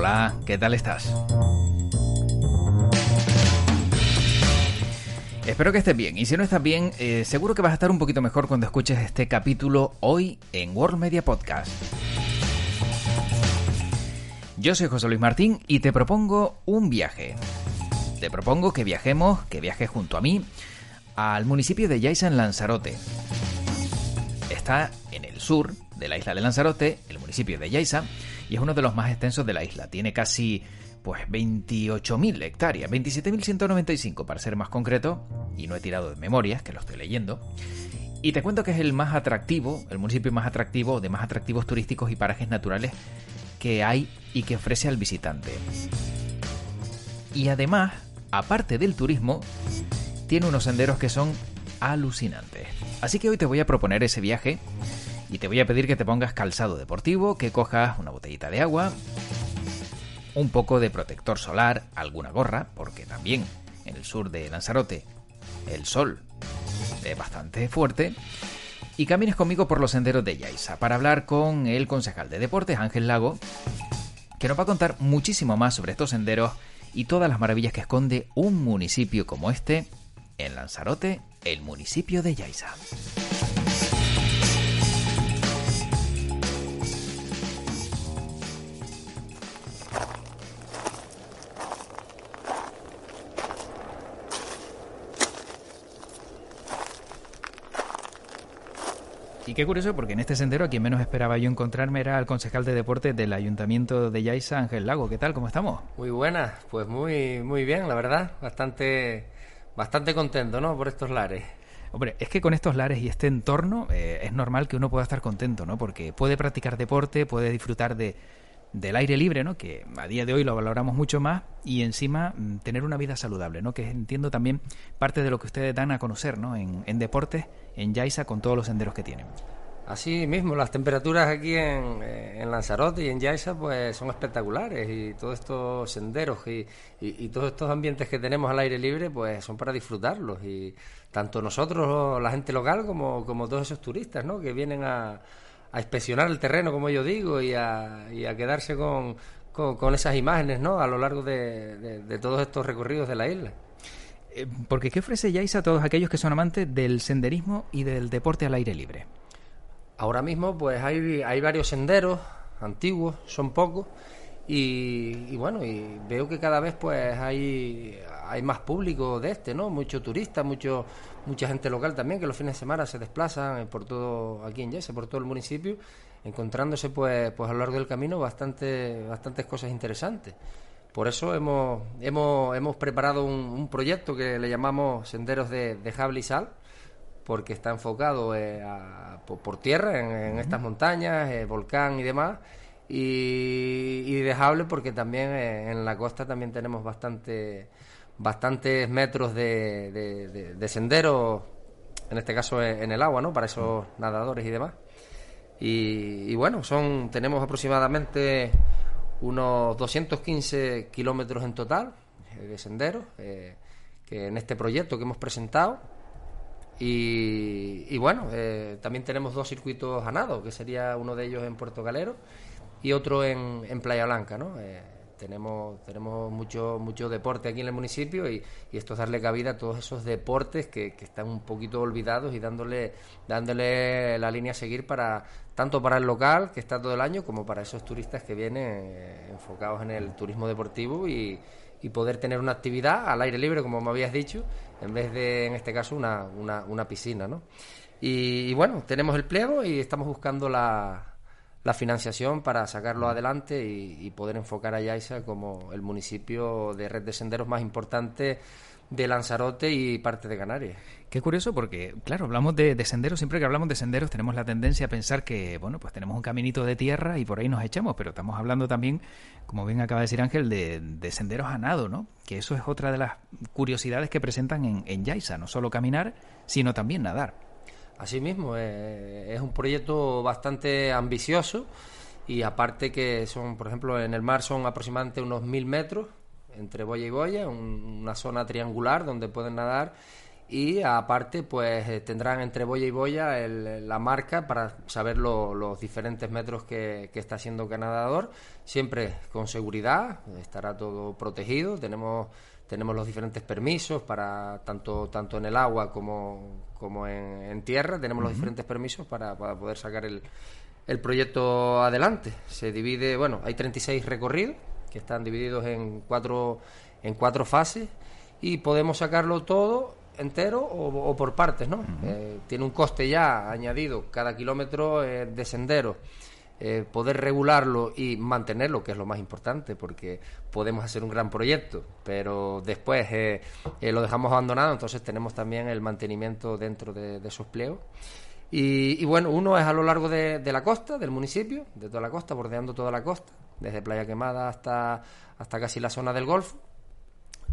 Hola, ¿qué tal estás? Espero que estés bien y si no estás bien, eh, seguro que vas a estar un poquito mejor cuando escuches este capítulo hoy en World Media Podcast. Yo soy José Luis Martín y te propongo un viaje. Te propongo que viajemos, que viajes junto a mí, al municipio de Yaiza en Lanzarote. Está en el sur de la isla de Lanzarote, el municipio de Yaiza, y es uno de los más extensos de la isla. Tiene casi pues 28.000 hectáreas, 27.195 para ser más concreto, y no he tirado de memorias, que lo estoy leyendo. Y te cuento que es el más atractivo, el municipio más atractivo, de más atractivos turísticos y parajes naturales que hay y que ofrece al visitante. Y además, aparte del turismo, tiene unos senderos que son alucinantes. Así que hoy te voy a proponer ese viaje y te voy a pedir que te pongas calzado deportivo, que cojas una botellita de agua, un poco de protector solar, alguna gorra, porque también en el sur de Lanzarote el sol es bastante fuerte, y camines conmigo por los senderos de Yaiza para hablar con el concejal de deportes Ángel Lago, que nos va a contar muchísimo más sobre estos senderos y todas las maravillas que esconde un municipio como este en Lanzarote, el municipio de Yaiza. Y qué curioso, porque en este sendero a quien menos esperaba yo encontrarme era el concejal de deportes del Ayuntamiento de Yaiza, Ángel Lago. ¿Qué tal? ¿Cómo estamos? Muy buenas, pues muy, muy bien, la verdad. Bastante, bastante contento, ¿no? Por estos lares. Hombre, es que con estos lares y este entorno eh, es normal que uno pueda estar contento, ¿no? Porque puede practicar deporte, puede disfrutar de, del aire libre, ¿no? Que a día de hoy lo valoramos mucho más y encima mm, tener una vida saludable, ¿no? Que entiendo también parte de lo que ustedes dan a conocer, ¿no? En, en deportes, en Yaiza, con todos los senderos que tienen. Así mismo, las temperaturas aquí en, eh, en Lanzarote y en Yaiza pues son espectaculares y todos estos senderos y, y, todos estos ambientes que tenemos al aire libre pues son para disfrutarlos y tanto nosotros, la gente local, como, como todos esos turistas, ¿no? Que vienen a, a inspeccionar el terreno, como yo digo, y a, a quedarse con, con, esas imágenes ¿no? a lo largo de, de todos estos recorridos de la isla. Eh, porque ¿qué ofrece Yaiza a todos aquellos que son amantes del senderismo y del deporte al aire libre? Ahora mismo pues hay, hay varios senderos antiguos, son pocos, y, bueno, y veo que cada vez pues hay, hay más público de este, ¿no? Mucho turista, mucho, mucha gente local también que los fines de semana se desplazan por todo aquí en Yese, por todo el municipio, encontrándose pues, pues a lo largo del camino bastante, bastantes cosas interesantes. Por eso hemos, hemos, hemos preparado un, un proyecto que le llamamos Senderos de, de Jable y Sal, porque está enfocado eh, a, por, por, tierra, en, en estas montañas, eh, volcán y demás, y, y dejable porque también eh, en la costa también tenemos bastante bastantes metros de, de, de, de senderos, en este caso en el agua, ¿no? Para esos nadadores y demás. Y, y, bueno, son tenemos aproximadamente unos 215 kilómetros en total eh, de senderos eh, que en este proyecto que hemos presentado. Y, bueno, eh, también tenemos dos circuitos a nado, que sería uno de ellos en Puerto Galero y otro en, en Playa Blanca, ¿no? Tenemos, tenemos mucho, mucho deporte aquí en el municipio y, y, esto es darle cabida a todos esos deportes que, que, están un poquito olvidados y dándole, dándole la línea a seguir para tanto para el local, que está todo el año, como para esos turistas que vienen eh, enfocados en el turismo deportivo y, poder tener una actividad al aire libre, como me habías dicho, en vez de, en este caso, una, una, piscina, ¿no? Y, bueno, tenemos el pliego y estamos buscando la, la financiación para sacarlo adelante y, y, poder enfocar a Yaiza como el municipio de red de senderos más importante de Lanzarote y parte de Canarias. Qué curioso porque, claro, hablamos de, senderos, siempre que hablamos de senderos tenemos la tendencia a pensar que, bueno, pues tenemos un caminito de tierra y por ahí nos echamos, pero estamos hablando también, como bien acaba de decir Ángel, de, senderos a nado, ¿no? Que eso es otra de las curiosidades que presentan en, en Yaisa, no solo caminar, sino también nadar. Así mismo, eh, es un proyecto bastante ambicioso y aparte que son, por ejemplo, en el mar son aproximadamente unos mil metros entre boya y boya, una zona triangular donde pueden nadar. Y aparte pues eh, tendrán entre boya y boya la marca para saber los diferentes metros que, está haciendo cada nadador, siempre con seguridad, estará todo protegido, tenemos tenemos los diferentes permisos para tanto tanto en el agua como, como en, tierra, tenemos los diferentes permisos para, para poder sacar el, el proyecto adelante. Se divide, bueno, hay 36 recorridos que están divididos en cuatro, en cuatro fases y podemos sacarlo todo entero o, por partes, ¿no? Eh, tiene un coste ya añadido cada kilómetro eh, de sendero. Eh, poder regularlo y mantenerlo, que es lo más importante, porque podemos hacer un gran proyecto, pero después lo dejamos abandonado, entonces tenemos también el mantenimiento dentro de, esos pliegos. Y, bueno, uno es a lo largo de, de, la costa, del municipio, de toda la costa, bordeando toda la costa desde Playa Quemada hasta, hasta casi la zona del Golfo.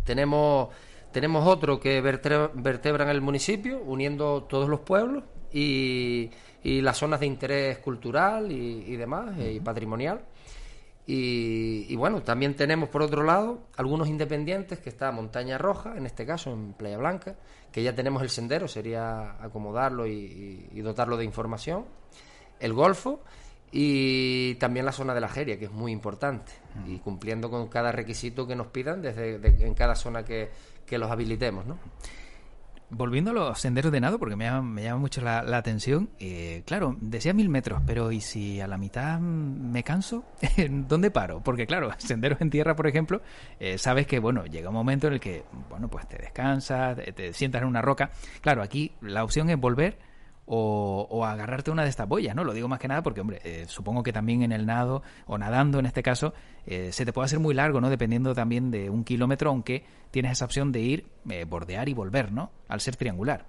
Tenemos, tenemos otro que vertebra, en el municipio, uniendo todos los pueblos y, y las zonas de interés cultural y, demás, eh, y patrimonial. Y, bueno, también tenemos por otro lado algunos independientes que está Montaña Roja, en este caso en Playa Blanca, que ya tenemos el sendero, sería acomodarlo y, y dotarlo de información. El Golfo y también la zona de la Jeria, que es muy importante, y cumpliendo con cada requisito que nos pidan desde en cada zona que, los habilitemos, ¿no? Volviendo a los senderos de nado, porque me llama, me llama mucho la, atención, eh, claro, decía mil metros, pero ¿y si a la mitad me canso? ¿Dónde paro? Porque claro, senderos en tierra, por ejemplo, eh, sabes que, bueno, llega un momento en el que, bueno, pues te descansas, te sientas en una roca. Claro, aquí la opción es volver o, agarrarte una de estas boyas, ¿no? Lo digo más que nada porque, hombre, eh, supongo que también en el nado, o nadando en este caso, eh, se te puede hacer muy largo, ¿no? Dependiendo también de un kilómetro, aunque tienes esa opción de ir, eh, bordear y volver, ¿no? Al ser triangular.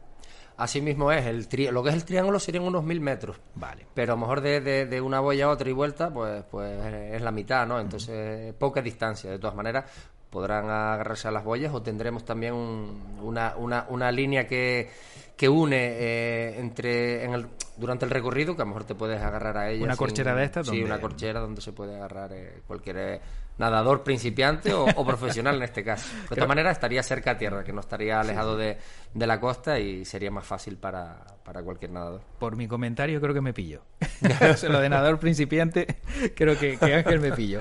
Así mismo es, el lo que es el triángulo serían unos mil metros. Vale. Pero a lo mejor de, de, una boya a otra y vuelta, pues, pues es la mitad, ¿no? Entonces, poca distancia. De todas maneras, podrán agarrarse a las boyas o tendremos también una, una, una línea que que une eh, entre en el, durante el recorrido, que a lo mejor te puedes agarrar a ella. ¿Una corchera de estas? Sí, una corchera donde se puede agarrar eh, cualquier eh, nadador principiante o, profesional en este caso. De todas maneras, estaría cerca a tierra, que no estaría alejado de, de, la costa y sería más fácil para, para, cualquier nadador. Por mi comentario, creo que me pillo. Lo de nadador principiante, creo que, Ángel me pillo.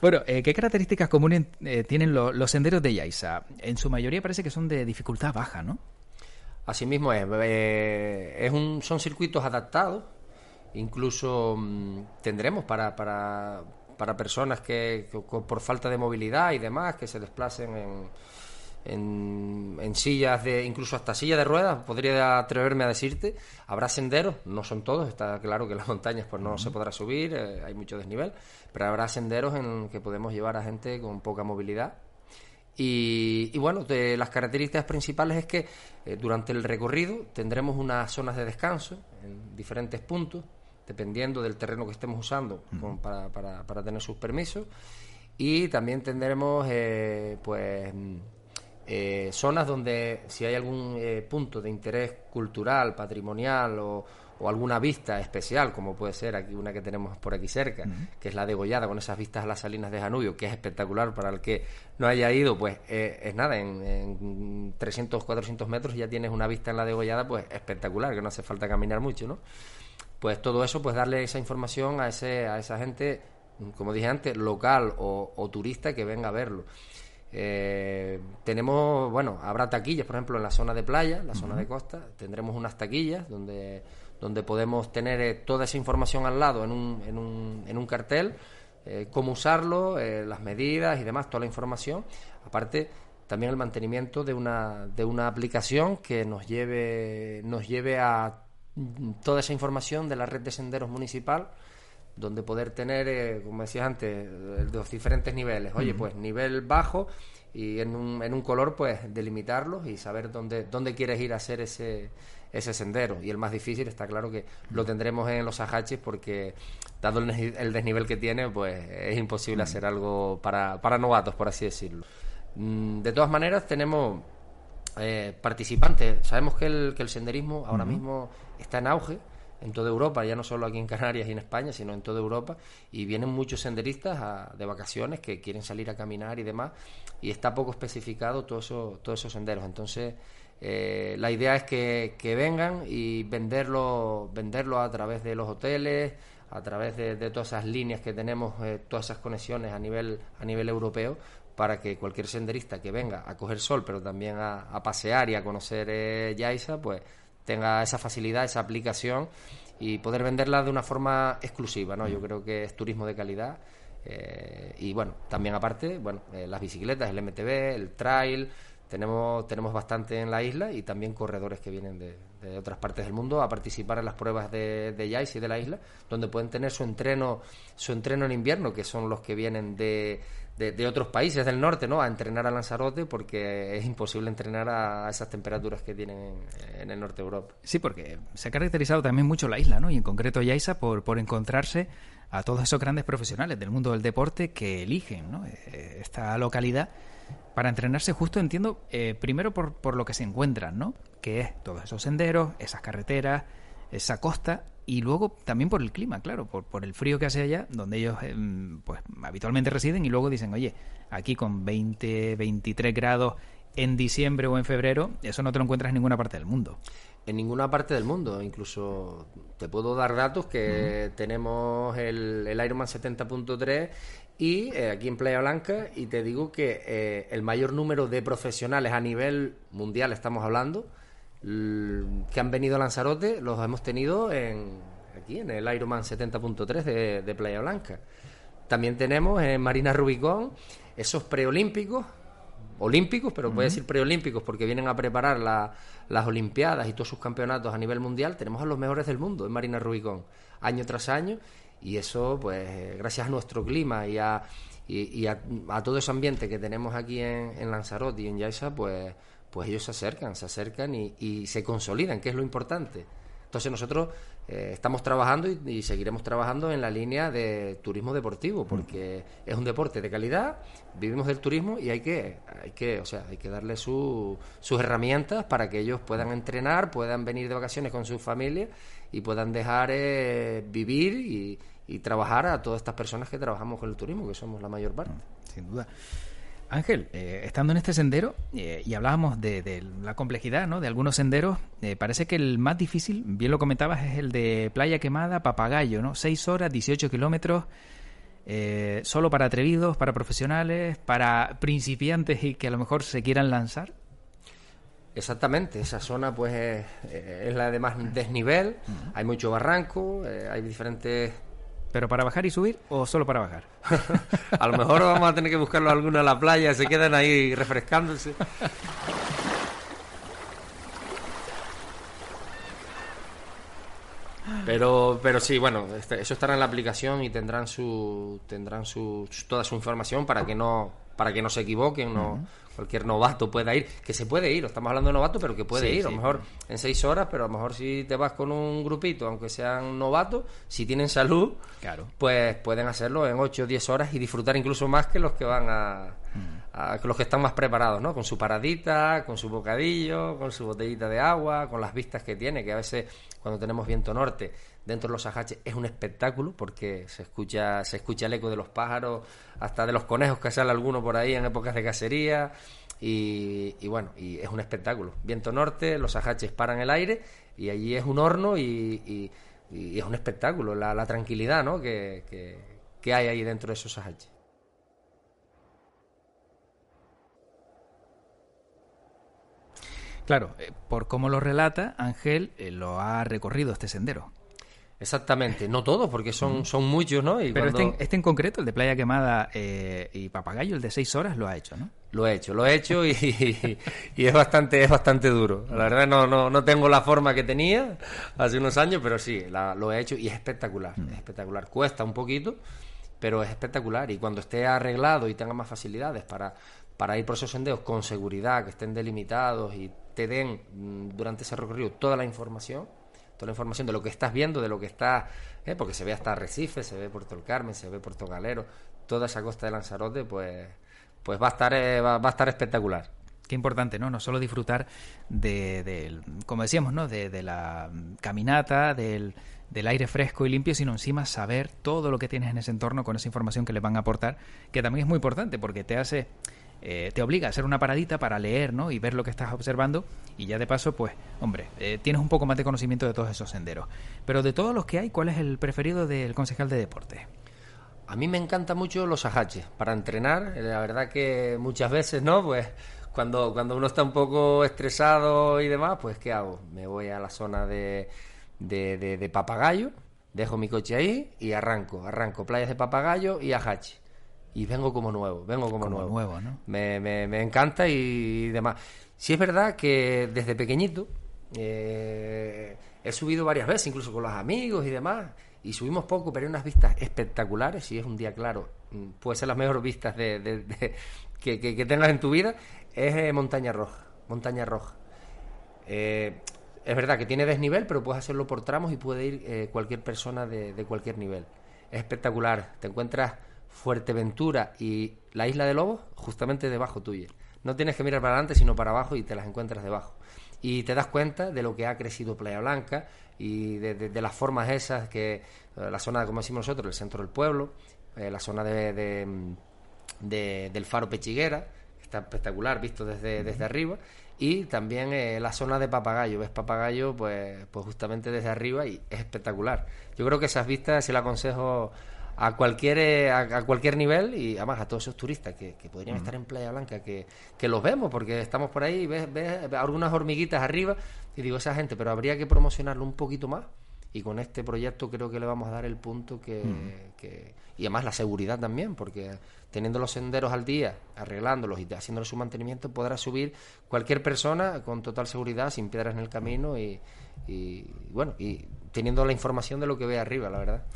Bueno, ¿qué características comunes tienen los senderos de Yaisa? En su mayoría parece que son de dificultad baja, ¿no? Asimismo es, eh, es un, son circuitos adaptados, incluso mm, tendremos para, para, para personas que, por falta de movilidad y demás que se desplacen en, en, sillas de incluso hasta sillas de ruedas podría atreverme a decirte habrá senderos no son todos está claro que las montañas pues no se podrá subir eh, hay mucho desnivel pero habrá senderos en que podemos llevar a gente con poca movilidad y, bueno, de las características principales es que eh, durante el recorrido tendremos unas zonas de descanso en diferentes puntos, dependiendo del terreno que estemos usando para, para, para, tener sus permisos. Y también tendremos eh, pues eh, zonas donde si hay algún punto de interés cultural, patrimonial o, o alguna vista especial, como puede ser aquí una que tenemos por aquí cerca, que es la de Gollada, con esas vistas a las salinas de Janubio, que es espectacular para el que no haya ido, pues eh, es nada, en, en, 300, 400 metros ya tienes una vista en la de Gollada, pues espectacular, que no hace falta caminar mucho, ¿no? Pues todo eso, pues darle esa información a, ese, a esa gente, como dije antes, local o, turista que venga a verlo. Eh, tenemos, bueno, habrá taquillas, por ejemplo, en la zona de playa, la zona de costa, tendremos unas taquillas donde donde podemos tener eh, toda esa información al lado en un, en un, en un cartel, eh, cómo usarlo, eh, las medidas y demás, toda la información. Aparte, también el mantenimiento de una, de una aplicación que nos lleve, nos lleve a toda esa información de la red de senderos municipal donde poder tener, como decías antes, los diferentes niveles. Oye, pues nivel bajo y en un, en un color, pues delimitarlos y saber dónde, dónde quieres ir a hacer ese, ese sendero. Y el más difícil está claro que lo tendremos en los ajaches porque, dado el, desnivel que tiene, pues es imposible hacer algo para, para novatos, por así decirlo. Mm, de todas maneras, tenemos eh, participantes. Sabemos que el, que el senderismo ahora mismo está en auge en toda Europa, ya no solo aquí en Canarias y en España, sino en toda Europa, y vienen muchos senderistas de vacaciones que quieren salir a caminar y demás, y está poco especificado todo eso, todos esos senderos. Entonces, eh, la idea es que, vengan y venderlo, venderlo a través de los hoteles, a través de, todas esas líneas que tenemos, eh, todas esas conexiones a nivel, a nivel europeo, para que cualquier senderista que venga a coger sol, pero también a, pasear y a conocer eh, Yaisa, pues tenga esa facilidad, esa aplicación y poder venderla de una forma exclusiva, ¿no? Yo creo que es turismo de calidad eh, y bueno, también aparte, bueno, eh, las bicicletas, el MTB, el trail, tenemos, tenemos bastante en la isla y también corredores que vienen de, otras partes del mundo a participar en las pruebas de, de y de la isla, donde pueden tener su entreno, su entreno en invierno, que son los que vienen de, de, otros países del norte, ¿no? A entrenar a Lanzarote porque es imposible entrenar a esas temperaturas que tienen en, el norte de Europa. Sí, porque se ha caracterizado también mucho la isla, ¿no? Y en concreto Yaisa por, por encontrarse a todos esos grandes profesionales del mundo del deporte que eligen, ¿no? Eh, esta localidad para entrenarse justo, entiendo, eh, primero por, por lo que se encuentran, ¿no? Que es todos esos senderos, esas carreteras, esa costa y luego también por el clima, claro, por, por el frío que hace allá, donde ellos em, pues habitualmente residen y luego dicen, oye, aquí con 20, 23 grados en diciembre o en febrero, eso no te lo encuentras en ninguna parte del mundo. En ninguna parte del mundo, incluso te puedo dar datos que tenemos el, el Ironman 70.3 y eh, aquí en Playa Blanca y te digo que eh, el mayor número de profesionales a nivel mundial estamos hablando que han venido a Lanzarote los hemos tenido en, aquí en el Ironman 70.3 de, de, Playa Blanca. También tenemos en Marina Rubicón esos preolímpicos, olímpicos, pero puede decir preolímpicos porque vienen a preparar las Olimpiadas y todos sus campeonatos a nivel mundial. Tenemos a los mejores del mundo en Marina Rubicón, año tras año, y eso, pues, gracias a nuestro clima y a, y, a, todo ese ambiente que tenemos aquí en, en Lanzarote y en Yaisa, pues pues ellos se acercan, se acercan y, se consolidan, que es lo importante. Entonces nosotros eh, estamos trabajando y, seguiremos trabajando en la línea de turismo deportivo, porque es un deporte de calidad, vivimos del turismo y hay que, hay que, o sea, hay que darle sus herramientas para que ellos puedan entrenar, puedan venir de vacaciones con sus familias y puedan dejar eh, vivir y, trabajar a todas estas personas que trabajamos con el turismo, que somos la mayor parte. Sin duda. Ángel, eh, estando en este sendero, eh, y hablábamos de, la complejidad ¿no? de algunos senderos, eh, parece que el más difícil, bien lo comentabas, es el de Playa Quemada, Papagayo, ¿no? 6 horas, 18 kilómetros, solo para atrevidos, para profesionales, para principiantes y que a lo mejor se quieran lanzar. Exactamente, esa zona pues es, la de más desnivel, hay mucho barranco, hay diferentes ¿Pero para bajar y subir o solo para bajar? a lo mejor vamos a tener que buscarlo alguno en la playa, se quedan ahí refrescándose. Pero, pero sí, bueno, este, eso estará en la aplicación y tendrán su, tendrán su, toda su información para que no, para que no se equivoquen, no, cualquier novato pueda ir, que se puede ir, estamos hablando de novato, pero que puede ir, a lo mejor en seis horas, pero a lo mejor si te vas con un grupito, aunque sean novatos, si tienen salud, claro. pues pueden hacerlo en ocho o diez horas y disfrutar incluso más que los que van a, los que están más preparados, ¿no? Con su paradita, con su bocadillo, con su botellita de agua, con las vistas que tiene, que a veces cuando tenemos viento norte dentro de los ajaches es un espectáculo porque se escucha se escucha el eco de los pájaros hasta de los conejos que sale alguno por ahí en épocas de cacería y, bueno y es un espectáculo viento norte los ajaches paran el aire y allí es un horno y, es un espectáculo la, tranquilidad ¿no? que, que, hay ahí dentro de esos ajaches Claro, eh, por cómo lo relata, Ángel eh, lo ha recorrido este sendero. Exactamente, no todos, porque son, son muchos, ¿no? Y Pero este, este, en concreto, el de Playa Quemada eh, y Papagayo, el de seis horas, lo ha hecho, ¿no? Lo he hecho, lo he hecho y, y, es bastante es bastante duro. La verdad no, no, no tengo la forma que tenía hace unos años, pero sí, lo he hecho y es espectacular, mm. es espectacular. Cuesta un poquito, pero es espectacular. Y cuando esté arreglado y tenga más facilidades para, para ir por esos senderos con seguridad, que estén delimitados y te den mm, durante ese recorrido toda la información, toda la información de lo que estás viendo, de lo que está, eh, porque se ve hasta Recife, se ve Puerto del Carmen, se ve Puerto Galero, toda esa costa de Lanzarote, pues, pues va a estar, eh, va, a estar espectacular. Qué importante, ¿no? No solo disfrutar de, como decíamos, ¿no? De, la caminata, del, del, aire fresco y limpio, sino encima saber todo lo que tienes en ese entorno con esa información que le van a aportar, que también es muy importante porque te hace eh, te obliga a hacer una paradita para leer ¿no? y ver lo que estás observando y ya de paso, pues, hombre, eh, tienes un poco más de conocimiento de todos esos senderos. Pero de todos los que hay, ¿cuál es el preferido del concejal de deporte? A mí me encanta mucho los ajaches para entrenar. Eh, la verdad que muchas veces, ¿no? Pues cuando, cuando uno está un poco estresado y demás, pues ¿qué hago? Me voy a la zona de, de, de papagayo, dejo mi coche ahí y arranco. Arranco playas de papagayo y ajache y vengo como nuevo, vengo como, nuevo. ¿no? me, me, encanta y, demás. Sí es verdad que desde pequeñito eh, he subido varias veces, incluso con los amigos y demás, y subimos poco, pero hay unas vistas espectaculares, si es un día claro, mm, puede ser las mejores vistas de, que, tengas en tu vida, es eh, Montaña Roja, Montaña Roja. Eh, es verdad que tiene desnivel, pero puedes hacerlo por tramos y puede ir cualquier persona de, de cualquier nivel. Es espectacular, te encuentras Fuerteventura y la isla de Lobos justamente debajo tuya. No tienes que mirar para adelante, sino para abajo y te las encuentras debajo. Y te das cuenta de lo que ha crecido Playa Blanca y de, las formas esas que eh, la zona, como decimos nosotros, el centro del pueblo, eh, la zona de, del faro Pechiguera, que está espectacular visto desde, desde arriba, y también eh, la zona de Papagayo. Ves Papagayo, pues, pues justamente desde arriba y es espectacular. Yo creo que esas vistas, se las aconsejo a cualquier eh, a, cualquier nivel y además a todos esos turistas que, podrían estar en Playa Blanca, que, que, los vemos porque estamos por ahí y ves, ves, algunas hormiguitas arriba y digo, esa gente, pero habría que promocionarlo un poquito más y con este proyecto creo que le vamos a dar el punto que, que y además la seguridad también, porque teniendo los senderos al día, arreglándolos y haciéndole su mantenimiento, podrá subir cualquier persona con total seguridad, sin piedras en el camino y, y bueno, y teniendo la información de lo que ve arriba, la verdad.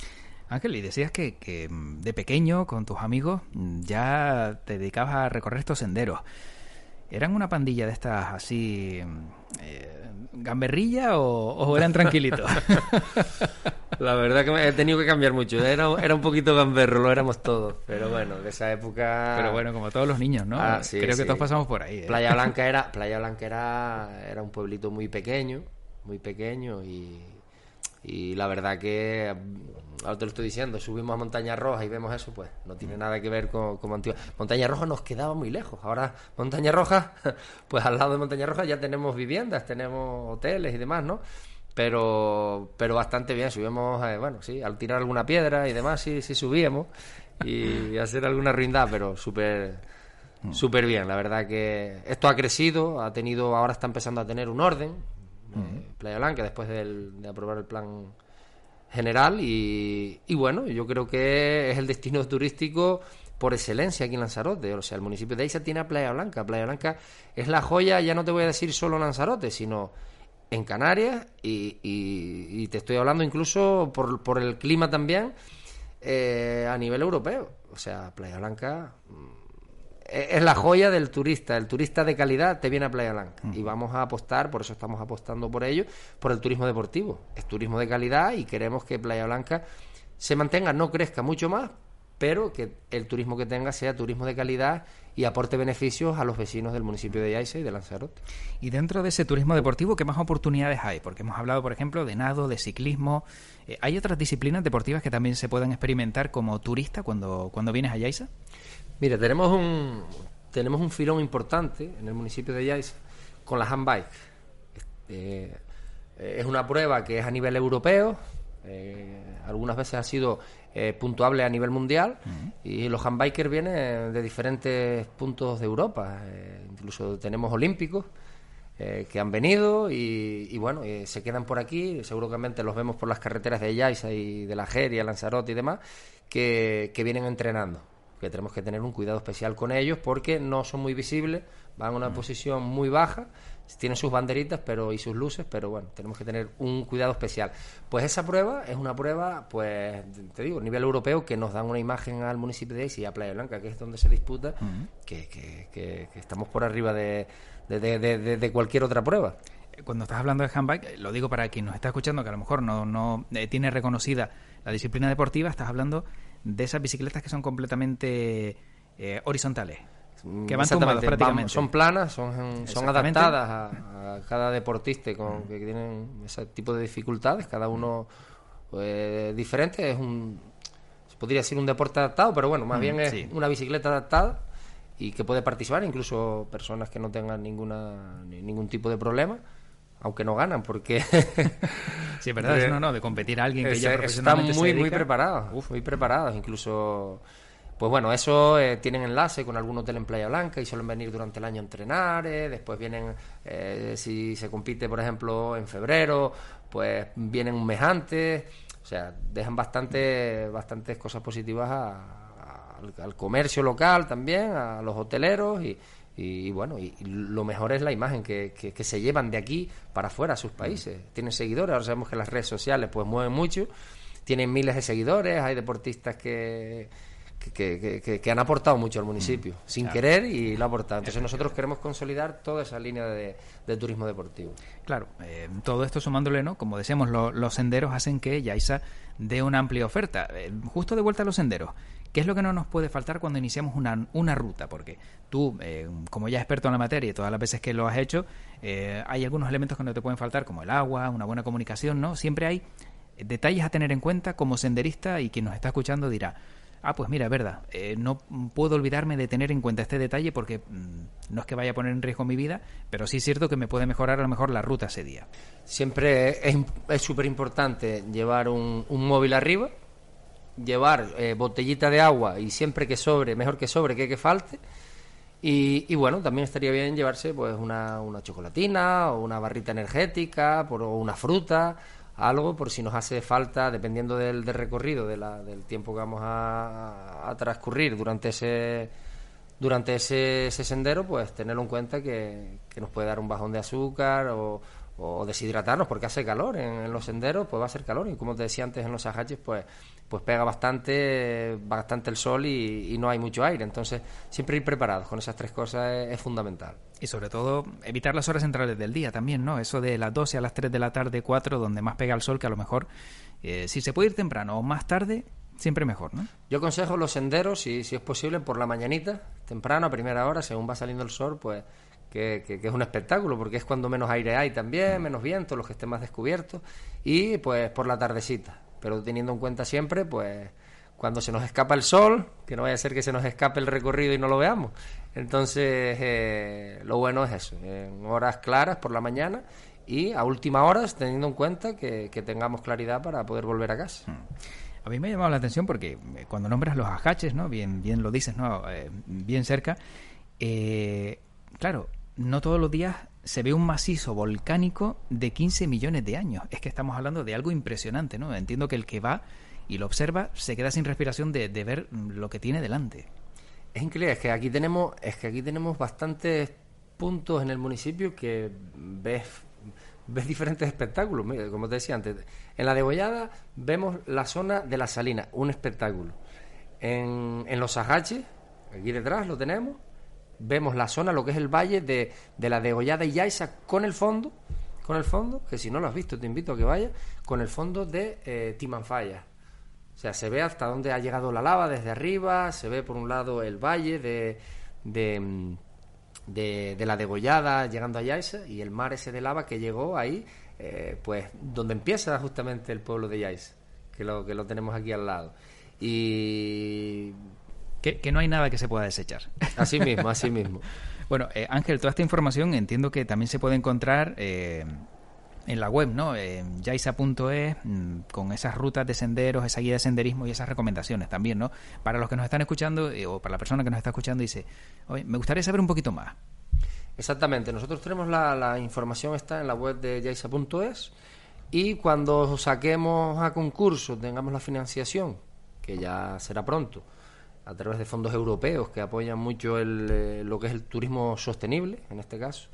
Ángel, y decías que, mm, de pequeño, con tus amigos, mm, ya te dedicabas a recorrer estos senderos. ¿Eran una pandilla de estas así mm, eh, gamberrilla o, eran tranquilitos? La verdad que he tenido que cambiar mucho. Era, era un poquito gamberro, lo éramos todos. Pero bueno, de esa época. Pero bueno, como todos los niños, ¿no? Ah, Creo que todos pasamos por ahí. ¿eh? Playa Blanca era, Playa Blanca era, era un pueblito muy pequeño, muy pequeño y, y la verdad que ahora te lo estoy diciendo, subimos a Montaña Roja y vemos eso, pues no tiene nada que ver con, con Antigua. Montaña Roja nos quedaba muy lejos. Ahora, Montaña Roja, pues al lado de Montaña Roja ya tenemos viviendas, tenemos hoteles y demás, ¿no? Pero, pero bastante bien, subimos, eh, bueno, sí, al tirar alguna piedra y demás, sí, sí subíamos y hacer alguna ruindad, pero súper mm. súper bien. La verdad que esto ha crecido, ha tenido, ahora está empezando a tener un orden. Playa Blanca, después de aprobar el plan general y, bueno, yo creo que es el destino turístico por excelencia aquí en Lanzarote. O sea, el municipio de Aiza tiene a Playa Blanca. Playa Blanca es la joya, ya no te voy a decir solo Lanzarote, sino en Canarias y, y, te estoy hablando incluso por, por el clima también eh, a nivel europeo. O sea, Playa Blanca es la joya del turista. El turista de calidad te viene a Playa Blanca. Y vamos a apostar, por eso estamos apostando por ello, por el turismo deportivo. Es turismo de calidad y queremos que Playa Blanca se mantenga, no crezca mucho más, pero que el turismo que tenga sea turismo de calidad y aporte beneficios a los vecinos del municipio de Yaiza y de Lanzarote. Y dentro de ese turismo deportivo, ¿qué más oportunidades hay? Porque hemos hablado, por ejemplo, de nado, de ciclismo. Eh, ¿Hay otras disciplinas deportivas que también se puedan experimentar como turista cuando, cuando vienes a Yaiza? Mira, tenemos un, tenemos un filón importante en el municipio de Yais con la handbike. Eh, es una prueba que es a nivel europeo, eh, algunas veces ha sido eh, puntuable a nivel mundial y los handbikers vienen de diferentes puntos de Europa, incluso tenemos olímpicos que han venido y, bueno, se quedan por aquí, seguramente los vemos por las carreteras de Yaiza y de la Jeria, Lanzarote y demás, que, que vienen entrenando, que tenemos que tener un cuidado especial con ellos porque no son muy visibles, van a una mm. posición muy baja tienen sus banderitas pero y sus luces, pero bueno, tenemos que tener un cuidado especial. Pues esa prueba es una prueba, pues te digo, a nivel europeo, que nos dan una imagen al municipio de Aix y a Playa Blanca, que es donde se disputa, que, que, que, estamos por arriba de, de, cualquier otra prueba cuando estás hablando de handbike, lo digo para quien nos está escuchando, que a lo mejor no, no eh, tiene reconocida la disciplina deportiva, estás hablando de esas bicicletas que son completamente eh, horizontales. Mm, que van prácticamente. son planas, son, son adaptadas a, cada deportista con, que tienen ese tipo de dificultades, cada uno pues, diferente. Es un, se podría decir un deporte adaptado, pero bueno, más mm, bien es una bicicleta adaptada y que puede participar, incluso personas que no tengan ninguna ningún tipo de problema aunque no ganan, porque... sí, es verdad, no, no, de competir a alguien que ya profesionalmente Están muy, muy preparados, muy preparados, incluso pues bueno, eso eh, tienen enlace con algún hotel en Playa Blanca y suelen venir durante el año a entrenar. Eh, después vienen, eh, si se compite, por ejemplo, en febrero, pues vienen un mes antes. O sea, dejan bastante, bastantes cosas positivas al, comercio local también, a los hoteleros y, bueno, y, lo mejor es la imagen que, que, se llevan de aquí para afuera a sus países. Tienen seguidores, ahora sabemos que las redes sociales pues mueven mucho, tienen miles de seguidores, hay deportistas que que, han aportado mucho al municipio, mm, sin querer y lo ha aportado. Entonces nosotros queremos consolidar toda esa línea de, turismo deportivo. Claro, eh, todo esto sumándole, ¿no? Como decíamos, los senderos hacen que Yaisa dé una amplia oferta. Eh, justo de vuelta a los senderos, ¿qué es lo que no nos puede faltar cuando iniciamos una, una ruta? Porque tú, eh, como ya experto en la materia y todas las veces que lo has hecho, hay algunos elementos que no te pueden faltar, como el agua, una buena comunicación, ¿no? Siempre hay detalles a tener en cuenta como senderista y quien nos está escuchando dirá, ah, pues mira, es verdad, eh, no puedo olvidarme de tener en cuenta este detalle porque mm, no es que vaya a poner en riesgo mi vida, pero sí es cierto que me puede mejorar a lo mejor la ruta ese día. Siempre es súper importante llevar un, móvil arriba, llevar eh, botellita de agua y siempre que sobre, mejor que sobre que que falte. Y, bueno, también estaría bien llevarse pues una, una chocolatina o una barrita energética por, o una fruta algo por si nos hace falta, dependiendo del, recorrido, de la, del tiempo que vamos a, transcurrir durante ese durante ese, sendero, pues tenerlo en cuenta que, que, nos puede dar un bajón de azúcar o, o deshidratarnos porque hace calor en, los senderos, pues va a ser calor y como te decía antes en los ajaches, pues pues pega bastante bastante el sol y, no hay mucho aire, entonces siempre ir preparados con esas tres cosas es, fundamental. Y sobre todo evitar las horas centrales del día también, ¿no? Eso de las 12 a las 3 de la tarde, 4, donde más pega el sol, que a lo mejor eh, si se puede ir temprano o más tarde, siempre mejor, ¿no? Yo aconsejo los senderos, si, si es posible, por la mañanita, temprano, a primera hora, según va saliendo el sol, pues que, es un espectáculo, porque es cuando menos aire hay también, mm. menos viento, los que estén más descubiertos, y pues por la tardecita, pero teniendo en cuenta siempre, pues cuando se nos escapa el sol, que no vaya a ser que se nos escape el recorrido y no lo veamos. Entonces, eh, lo bueno es eso, en horas claras por la mañana y a última hora, teniendo en cuenta que, tengamos claridad para poder volver a casa. Mm. A mí me ha llamado la atención porque eh, cuando nombras los ajaches, ¿no? Bien, bien lo dices, ¿no? Eh, bien cerca. claro, no todos los días se ve un macizo volcánico de 15 millones de años. Es que estamos hablando de algo impresionante, ¿no? Entiendo que el que va y lo observa se queda sin respiración de, ver lo que tiene delante. Es increíble, es que aquí tenemos, es que aquí tenemos bastantes puntos en el municipio que ves, ves diferentes espectáculos. como te decía antes, en la degollada vemos la zona de la salina, un espectáculo. En, en los ajaches, aquí detrás lo tenemos, vemos la zona, lo que es el valle de, de la degollada y Yaiza con el fondo, con el fondo, que si no lo has visto te invito a que vayas, con el fondo de eh, Timanfaya. O sea, se ve hasta dónde ha llegado la lava desde arriba, se ve por un lado el valle de, de, mm, de, la degollada llegando a Yaiza y el mar ese de lava que llegó ahí, eh, pues donde empieza justamente el pueblo de Yaiza, que lo, que lo tenemos aquí al lado. Y que, no hay nada que se pueda desechar. Así mismo, así mismo. bueno, eh, Ángel, toda esta información entiendo que también se puede encontrar eh, en la web, ¿no? En yaisa.es, mm, con esas rutas de senderos, esa guía de senderismo y esas recomendaciones también, ¿no? Para los que nos están escuchando, eh, o para la persona que nos está escuchando, dice, oye, me gustaría saber un poquito más. Exactamente, nosotros tenemos la, la información está en la web de yaisa.es y cuando saquemos a concurso, tengamos la financiación, que ya será pronto, a través de fondos europeos que apoyan mucho el, eh, lo que es el turismo sostenible, en este caso,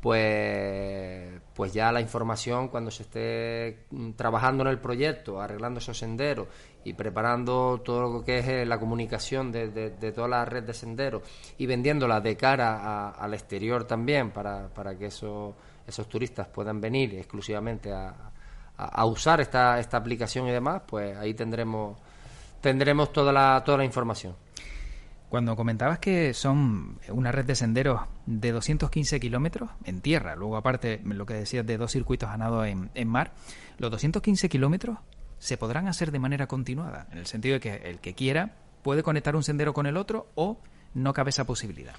pues, pues ya la información cuando se esté mm, trabajando en el proyecto, arreglando esos senderos y preparando todo lo que es eh, la comunicación de, de, toda la red de senderos y vendiéndola de cara al exterior también para, para que eso, esos turistas puedan venir exclusivamente a, a, usar esta, esta aplicación y demás, pues ahí tendremos, tendremos toda la, toda la información. Cuando comentabas que son una red de senderos de 215 kilómetros en tierra, luego aparte lo que decías de dos circuitos a nado en, en mar, los 215 kilómetros se podrán hacer de manera continuada, en el sentido de que el que quiera puede conectar un sendero con el otro o no cabe esa posibilidad.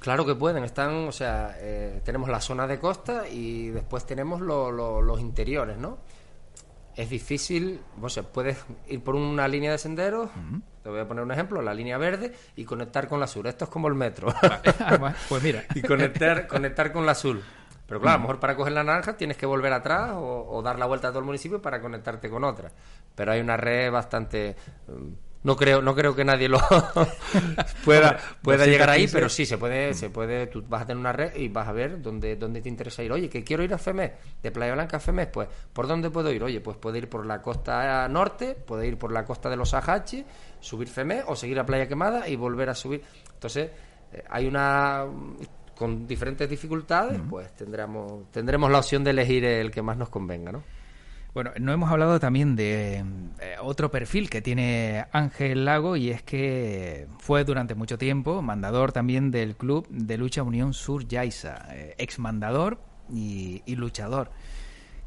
Claro que pueden, están, o sea, eh, tenemos la zona de costa y después tenemos los interiores, ¿no? Es difícil, o sea, puedes ir por una línea de senderos, te voy a poner un ejemplo, la línea verde y conectar con la azul. Esto es como el metro. Ah, pues mira. y conectar, conectar con la azul. Pero claro, a lo mejor para coger la naranja tienes que volver atrás o, dar la vuelta a todo el municipio para conectarte con otra. Pero hay una red bastante... Mm, no creo no creo que nadie lo pueda pueda llegar ahí pero sí se puede se puede tú vas a tener una red y vas a ver dónde dónde te interesa ir. Oye que quiero ir a Femés de Playa Blanca a Femés pues por dónde puedo ir oye pues puedo ir por la costa norte puedo ir por la costa de los Ajaches subir Femés o seguir a Playa Quemada y volver a subir. Entonces eh, hay una con diferentes dificultades pues tendremos tendremos la opción de elegir el que más nos convenga no bueno, no hemos hablado también de eh, otro perfil que tiene Ángel Lago y es que fue durante mucho tiempo mandador también del club de lucha Unión Sur Yaisa, eh, ex mandador y, luchador.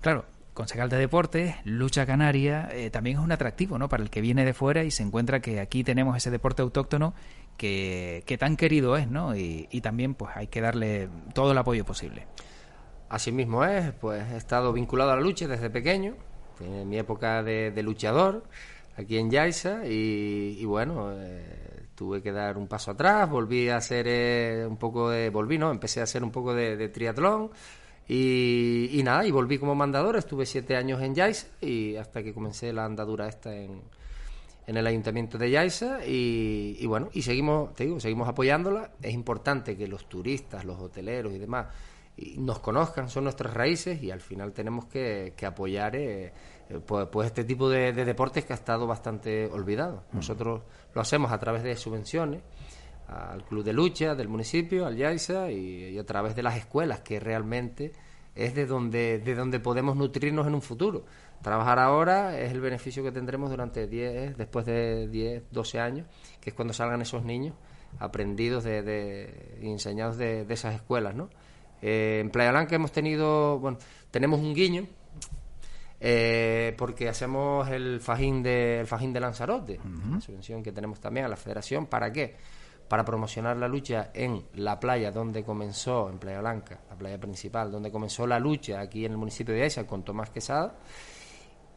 Claro, concejal de deportes, lucha canaria, eh, también es un atractivo ¿no? para el que viene de fuera y se encuentra que aquí tenemos ese deporte autóctono que, que tan querido es, ¿no? Y, y también pues hay que darle todo el apoyo posible. Así mismo es, pues he estado vinculado a la lucha desde pequeño, en mi época de, luchador aquí en Yaisa y, bueno, eh, tuve que dar un paso atrás, volví a hacer eh, un poco de, volví, ¿no? Empecé a hacer un poco de, triatlón y, nada, y volví como mandador, estuve siete años en Yaisa y hasta que comencé la andadura esta en, en el ayuntamiento de Yaisa y, y bueno, y seguimos, te digo, seguimos apoyándola. Es importante que los turistas, los hoteleros y demás nos conozcan, son nuestras raíces y al final tenemos que, apoyar eh, eh, pues, pues, este tipo de, deportes que ha estado bastante olvidado. Mm. Nosotros lo hacemos a través de subvenciones al Club de Lucha del municipio, al YAISA y, a través de las escuelas, que realmente es de donde, de donde podemos nutrirnos en un futuro. Trabajar ahora es el beneficio que tendremos durante 10, después de 10, 12 años, que es cuando salgan esos niños aprendidos de, de enseñados de, de esas escuelas, ¿no? Eh, en Playa Blanca hemos tenido, bueno, tenemos un guiño eh, porque hacemos el fajín de, el fajín de Lanzarote, una subvención que tenemos también a la Federación. ¿Para qué? Para promocionar la lucha en la playa donde comenzó, en Playa Blanca, la playa principal, donde comenzó la lucha aquí en el municipio de Aiza con Tomás Quesada.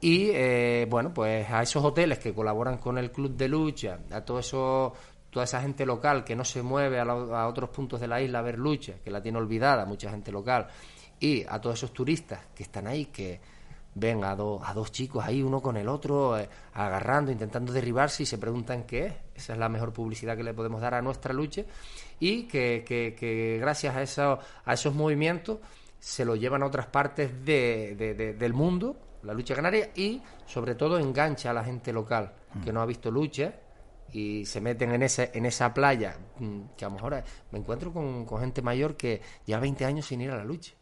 Y eh, bueno, pues a esos hoteles que colaboran con el club de lucha, a todos esos toda esa gente local que no se mueve a, otros puntos de la isla a ver lucha, que la tiene olvidada mucha gente local, y a todos esos turistas que están ahí, que ven a, a dos chicos ahí, uno con el otro, eh, agarrando, intentando derribarse y se preguntan qué es. Esa es la mejor publicidad que le podemos dar a nuestra lucha y que, que, gracias a, eso, a esos movimientos se lo llevan a otras partes de, del mundo, la lucha canaria, y sobre todo engancha a la gente local que no ha visto lucha y se meten en, ese, en esa playa, mm, que a lo mejor me encuentro con, gente mayor que lleva 20 años sin ir a la lucha.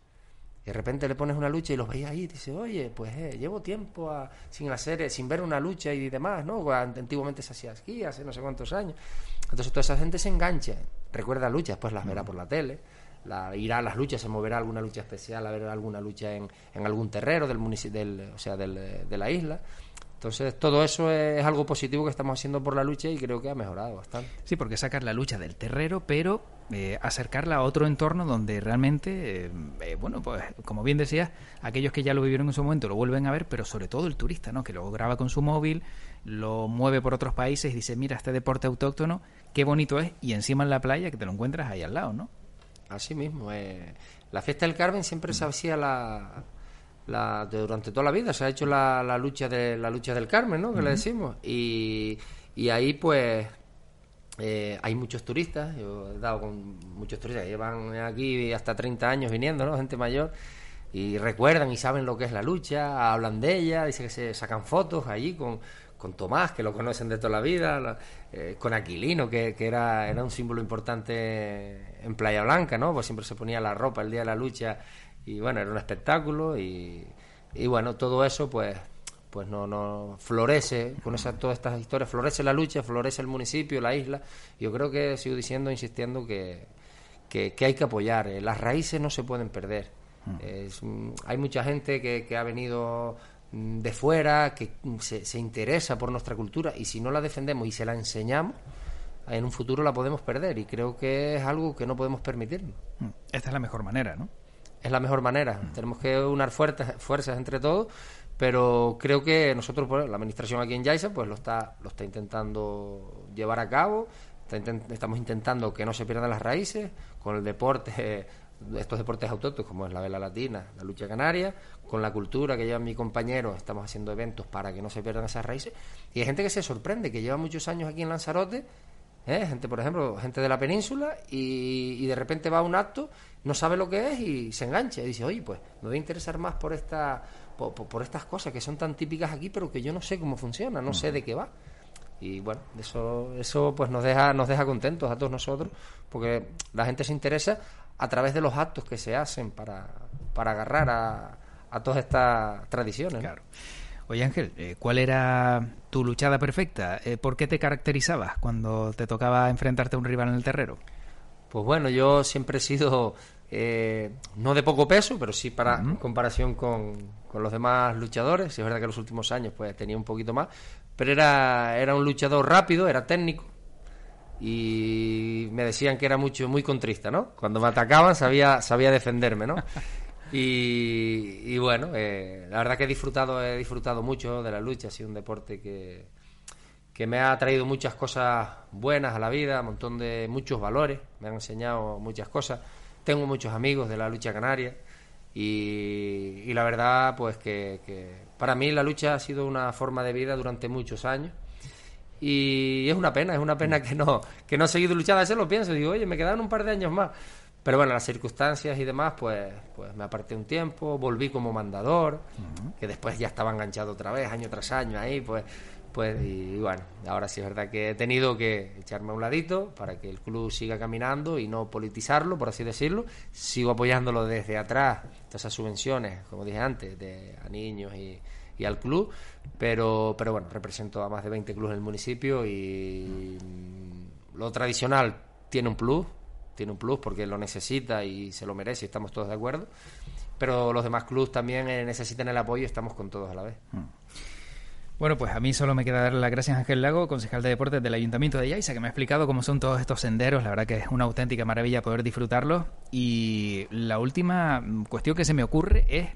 Y de repente le pones una lucha y los veis ahí y dices, oye, pues eh, llevo tiempo sin hacer, eh, sin ver una lucha y demás, ¿no? Antiguamente se hacía aquí, hace no sé cuántos años. Entonces toda esa gente se engancha, recuerda luchas, pues las verá por la tele, la, irá a las luchas, se moverá alguna lucha especial, a ver alguna lucha en, en algún terrero del del, o sea, del, de la isla. Entonces, todo eso es algo positivo que estamos haciendo por la lucha y creo que ha mejorado bastante. Sí, porque sacar la lucha del terrero, pero eh, acercarla a otro entorno donde realmente, eh, eh, bueno, pues como bien decías, aquellos que ya lo vivieron en su momento lo vuelven a ver, pero sobre todo el turista, ¿no? Que lo graba con su móvil, lo mueve por otros países y dice, mira, este deporte autóctono, qué bonito es, y encima en la playa que te lo encuentras ahí al lado, ¿no? Así mismo. Eh, la fiesta del Carmen siempre se hacía la, la, durante toda la vida se ha hecho la, la lucha de la lucha del Carmen, ¿no? Que le decimos y, y ahí pues eh, hay muchos turistas, yo he dado con muchos turistas que llevan aquí hasta 30 años viniendo, ¿no? Gente mayor y recuerdan y saben lo que es la lucha, hablan de ella, dicen que se sacan fotos allí con, con Tomás, que lo conocen de toda la vida, eh, con Aquilino, que, que, era, era un símbolo importante en Playa Blanca, ¿no? Pues siempre se ponía la ropa el día de la lucha y bueno, era un espectáculo y, y bueno, todo eso pues pues no, no florece con esa, todas estas historias, florece la lucha, florece el municipio, la isla. Yo creo que sigo diciendo, insistiendo que, que, hay que apoyar. Eh, las raíces no se pueden perder. Mm, hay mucha gente que, que, ha venido mm, de fuera, que se, se interesa por nuestra cultura y si no la defendemos y se la enseñamos, en un futuro la podemos perder y creo que es algo que no podemos permitirnos. Mm. Esta es la mejor manera, ¿no? Es la mejor manera. Tenemos que unar fuerzas, fuerzas entre todos pero creo que nosotros, pues, la administración aquí en Yaisa, pues lo está, lo está intentando llevar a cabo, estamos intentando que no se pierdan las raíces, con el deporte, estos deportes autóctonos como es la vela latina, la lucha canaria, con la cultura que llevan mi compañero, estamos haciendo eventos para que no se pierdan esas raíces, y hay gente que se sorprende, que lleva muchos años aquí en Lanzarote, ¿eh? gente, por ejemplo, gente de la península, y, y de repente va a un acto, no sabe lo que es y se engancha, y dice, oye, pues me voy a interesar más por esta por, estas cosas que son tan típicas aquí, pero que yo no sé cómo funciona, no sé de qué va. Y bueno, eso, eso pues nos deja, nos deja contentos a todos nosotros, porque la gente se interesa a través de los actos que se hacen para, para agarrar a, a todas estas tradiciones. Claro. Oye Ángel, eh, ¿cuál era tu luchada perfecta? Eh, ¿Por qué te caracterizabas cuando te tocaba enfrentarte a un rival en el terrero? Pues bueno, yo siempre he sido eh, no de poco peso, pero sí para comparación con, los demás luchadores. es verdad que en los últimos años pues tenía un poquito más, pero era, era un luchador rápido, era técnico y me decían que era mucho muy contrista, ¿no? Cuando me atacaban sabía sabía defenderme, ¿no? Y, bueno, eh, la verdad que he disfrutado he disfrutado mucho de la lucha, ha sido un deporte que que me ha traído muchas cosas buenas a la vida, un montón de muchos valores, me han enseñado muchas cosas tengo muchos amigos de la lucha canaria y, la verdad, pues que, para mí la lucha ha sido una forma de vida durante muchos años. Y es una pena, es una pena que no, que no he seguido luchando. A veces lo pienso, digo, oye, me quedan un par de años más. Pero bueno, las circunstancias y demás, pues, pues me aparté un tiempo, volví como mandador, que después ya estaba enganchado otra vez, año tras año ahí, pues pues y, bueno, ahora sí es verdad que he tenido que echarme a un ladito para que el club siga caminando y no politizarlo, por así decirlo. Sigo apoyándolo desde atrás, todas esas subvenciones, como dije antes, de, a niños y, y al club, pero, pero bueno, represento a más de 20 clubes en el municipio y lo tradicional tiene un plus, tiene un plus porque lo necesita y se lo merece y estamos todos de acuerdo, pero los demás clubes también eh, necesitan el apoyo y estamos con todos a la vez. Mm. Bueno, pues a mí solo me queda darle las gracias a Ángel Lago, concejal de deportes del Ayuntamiento de Yaiza, que me ha explicado cómo son todos estos senderos. La verdad que es una auténtica maravilla poder disfrutarlos. Y la última cuestión que se me ocurre es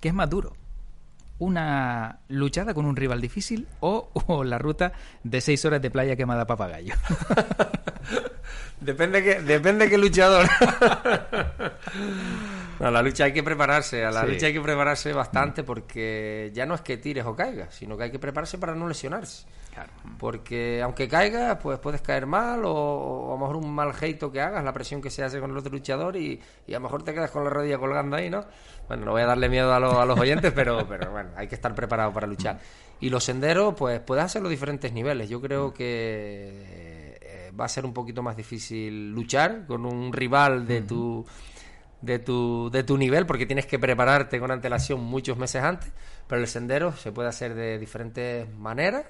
¿qué es más duro? ¿Una luchada con un rival difícil o, la ruta de seis horas de playa quemada papagayo? depende que depende qué luchador. a la lucha hay que prepararse, a la lucha hay que prepararse bastante porque ya no es que tires o caigas, sino que hay que prepararse para no lesionarse. Porque aunque caigas, pues puedes caer mal o, a lo mejor un mal geito que hagas, la presión que se hace con el otro luchador y, a lo mejor te quedas con la rodilla colgando ahí, ¿no? Bueno, no voy a darle miedo a, a los oyentes, pero, pero bueno, hay que estar preparado para luchar. Y los senderos, pues puedes hacer los diferentes niveles. Yo creo que eh, va a ser un poquito más difícil luchar con un rival de tu de tu, de tu nivel, porque tienes que prepararte con antelación muchos meses antes, pero el sendero se puede hacer de diferentes maneras.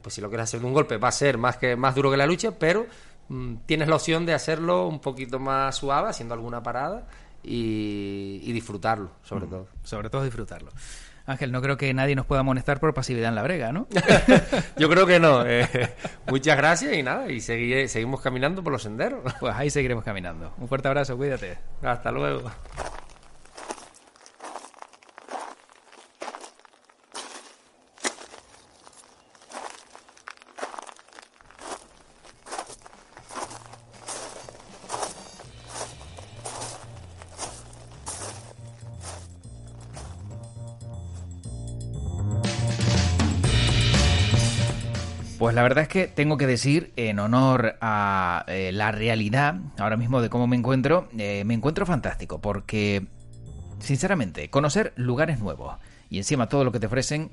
Pues si lo quieres hacer de un golpe, va a ser más, que, más duro que la lucha, pero mm, tienes la opción de hacerlo un poquito más suave, haciendo alguna parada y, disfrutarlo, sobre todo. Sobre todo disfrutarlo. Ángel, no creo que nadie nos pueda amonestar por pasividad en la brega, ¿no? Yo creo que no. Eh, muchas gracias y nada, y seguimos caminando por los senderos. Pues ahí seguiremos caminando. Un fuerte abrazo, cuídate. Hasta luego. Pues la verdad es que tengo que decir, en honor a eh, la realidad, ahora mismo de cómo me encuentro, eh, me encuentro fantástico, porque, sinceramente, conocer lugares nuevos y encima todo lo que te ofrecen,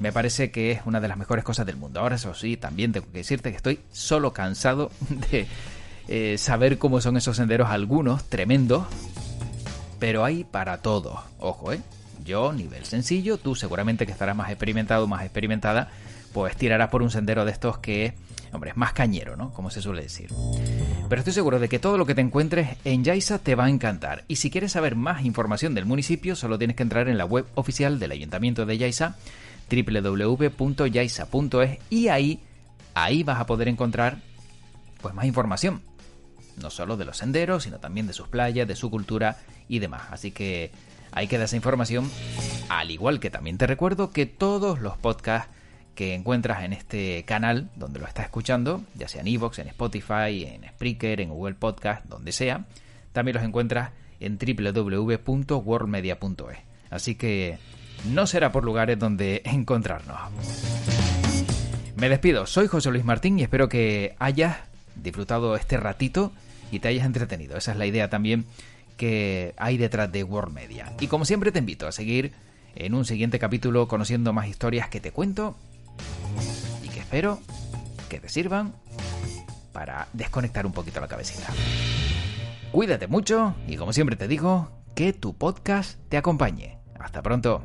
me parece que es una de las mejores cosas del mundo. Ahora eso sí, también tengo que decirte que estoy solo cansado de eh, saber cómo son esos senderos, algunos tremendos, pero hay para todo. Ojo, ¿eh? Yo, nivel sencillo, tú seguramente que estarás más experimentado, más experimentada, pues tirarás por un sendero de estos que, hombre, es más cañero, ¿no? Como se suele decir. Pero estoy seguro de que todo lo que te encuentres en Yaisa te va a encantar. Y si quieres saber más información del municipio, solo tienes que entrar en la web oficial del Ayuntamiento de Yaisa, www.yaisa.es, y ahí, ahí vas a poder encontrar pues más información. No solo de los senderos, sino también de sus playas, de su cultura y demás. Así que ahí queda esa información. Al igual que también te recuerdo que todos los podcasts que encuentras en este canal donde lo estás escuchando, ya sea en Evox, en Spotify, en Spreaker, en Google Podcast, donde sea, también los encuentras en www.worldmedia.es. Así que no será por lugares donde encontrarnos. Me despido, soy José Luis Martín y espero que hayas disfrutado este ratito y te hayas entretenido. Esa es la idea también que hay detrás de World Media. Y como siempre te invito a seguir en un siguiente capítulo conociendo más historias que te cuento y que espero que te sirvan para desconectar un poquito la cabecita. Cuídate mucho y como siempre te digo, que tu podcast te acompañe. Hasta pronto.